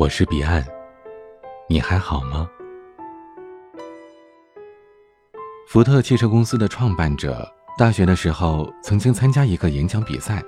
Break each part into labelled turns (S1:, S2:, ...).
S1: 我是彼岸，你还好吗？福特汽车公司的创办者，大学的时候曾经参加一个演讲比赛，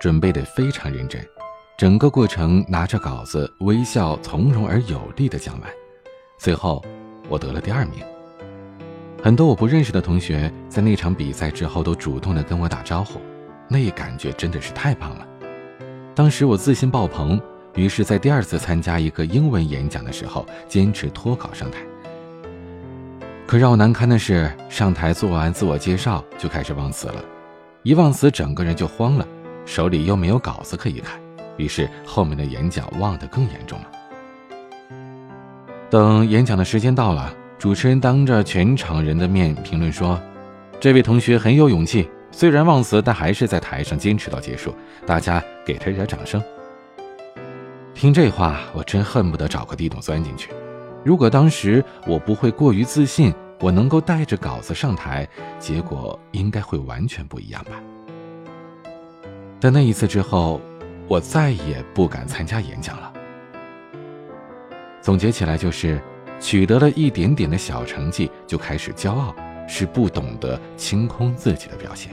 S1: 准备的非常认真，整个过程拿着稿子，微笑从容而有力的讲完。最后，我得了第二名。很多我不认识的同学在那场比赛之后都主动的跟我打招呼，那感觉真的是太棒了。当时我自信爆棚。于是，在第二次参加一个英文演讲的时候，坚持脱稿上台。可让我难堪的是，上台做完自我介绍就开始忘词了，一忘词整个人就慌了，手里又没有稿子可以看，于是后面的演讲忘得更严重了。等演讲的时间到了，主持人当着全场人的面评论说：“这位同学很有勇气，虽然忘词，但还是在台上坚持到结束，大家给他一点掌声。”听这话，我真恨不得找个地洞钻进去。如果当时我不会过于自信，我能够带着稿子上台，结果应该会完全不一样吧。但那一次之后，我再也不敢参加演讲了。总结起来就是，取得了一点点的小成绩就开始骄傲，是不懂得清空自己的表现。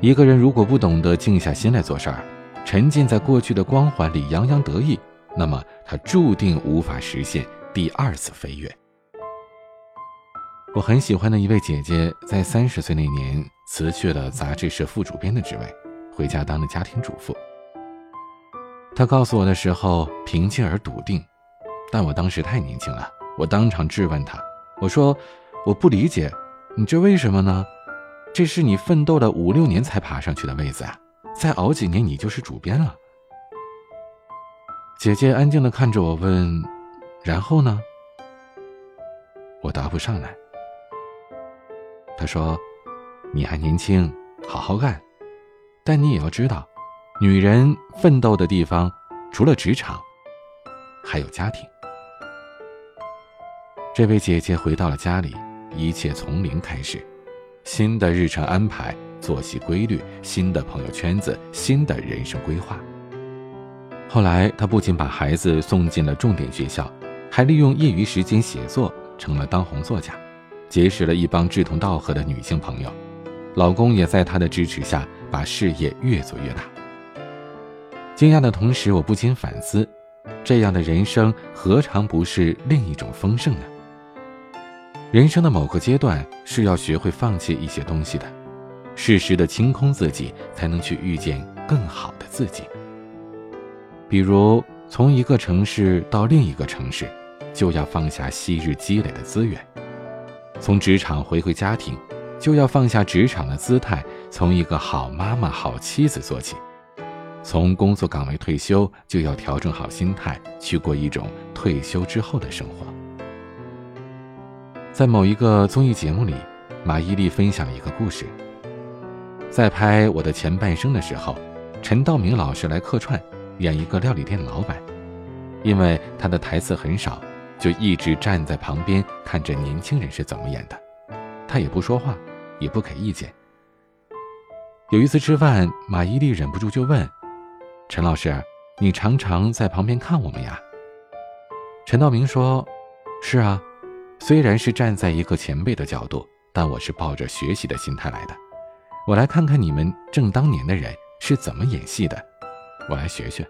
S1: 一个人如果不懂得静下心来做事儿，沉浸在过去的光环里洋洋得意，那么他注定无法实现第二次飞跃。我很喜欢的一位姐姐，在三十岁那年辞去了杂志社副主编的职位，回家当了家庭主妇。她告诉我的时候平静而笃定，但我当时太年轻了，我当场质问她：“我说我不理解，你这为什么呢？这是你奋斗了五六年才爬上去的位子啊！”再熬几年，你就是主编了。姐姐安静的看着我，问：“然后呢？”我答不上来。她说：“你还年轻，好好干。但你也要知道，女人奋斗的地方，除了职场，还有家庭。”这位姐姐回到了家里，一切从零开始，新的日程安排。作息规律，新的朋友圈子，新的人生规划。后来，他不仅把孩子送进了重点学校，还利用业余时间写作，成了当红作家，结识了一帮志同道合的女性朋友。老公也在她的支持下，把事业越做越大。惊讶的同时，我不禁反思：这样的人生何尝不是另一种丰盛呢？人生的某个阶段是要学会放弃一些东西的。适时的清空自己，才能去遇见更好的自己。比如，从一个城市到另一个城市，就要放下昔日积累的资源；从职场回归家庭，就要放下职场的姿态，从一个好妈妈、好妻子做起；从工作岗位退休，就要调整好心态，去过一种退休之后的生活。在某一个综艺节目里，马伊琍分享一个故事。在拍我的前半生的时候，陈道明老师来客串，演一个料理店老板。因为他的台词很少，就一直站在旁边看着年轻人是怎么演的。他也不说话，也不给意见。有一次吃饭，马伊琍忍不住就问：“陈老师，你常常在旁边看我们呀？”陈道明说：“是啊，虽然是站在一个前辈的角度，但我是抱着学习的心态来的。”我来看看你们正当年的人是怎么演戏的，我来学学。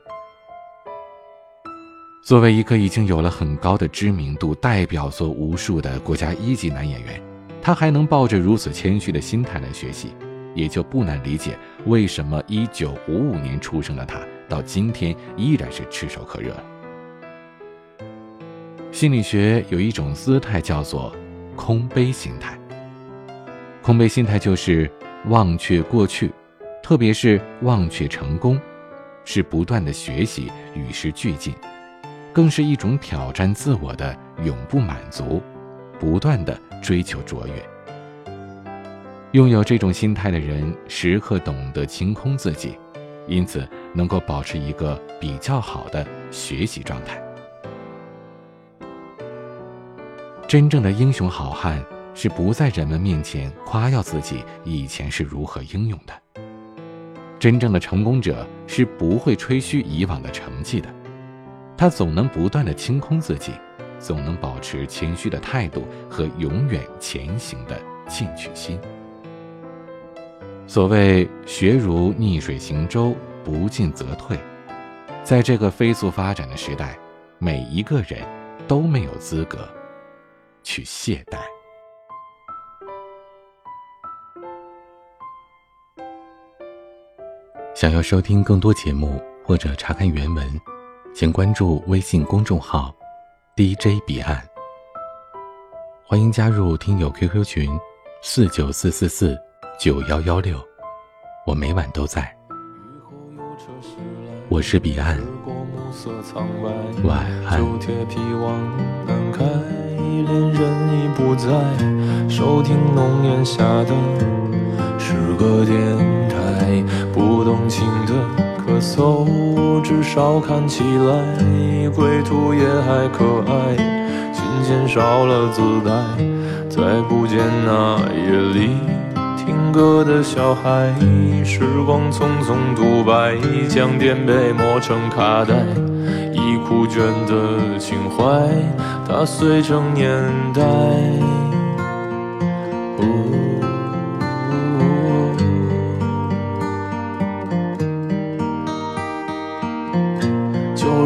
S1: 作为一个已经有了很高的知名度、代表作无数的国家一级男演员，他还能抱着如此谦虚的心态来学习，也就不难理解为什么1955年出生的他到今天依然是炙手可热。心理学有一种姿态叫做空杯心态，空杯心态就是。忘却过去，特别是忘却成功，是不断的学习，与时俱进，更是一种挑战自我的永不满足，不断的追求卓越。拥有这种心态的人，时刻懂得清空自己，因此能够保持一个比较好的学习状态。真正的英雄好汉。是不在人们面前夸耀自己以前是如何英勇的。真正的成功者是不会吹嘘以往的成绩的，他总能不断的清空自己，总能保持谦虚的态度和永远前行的进取心。所谓学如逆水行舟，不进则退。在这个飞速发展的时代，每一个人都没有资格去懈怠。想要收听更多节目或者查看原文，请关注微信公众号 “DJ 彼岸”。欢迎加入听友 QQ 群：四九四四四九幺幺六，我每晚都在。我是彼岸，晚安。
S2: 是个电台，不动情的咳嗽，至少看起来归途也还可爱。琴弦少了姿态，再不见那夜里听歌的小孩。时光匆匆独白，将颠沛磨成卡带，已枯卷的情怀，踏碎成年代。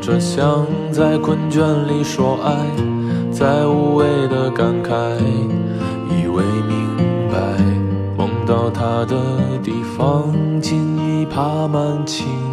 S2: 只想在困倦里说爱，在无谓的感慨，以为明白，梦到他的地方，竟已爬满青。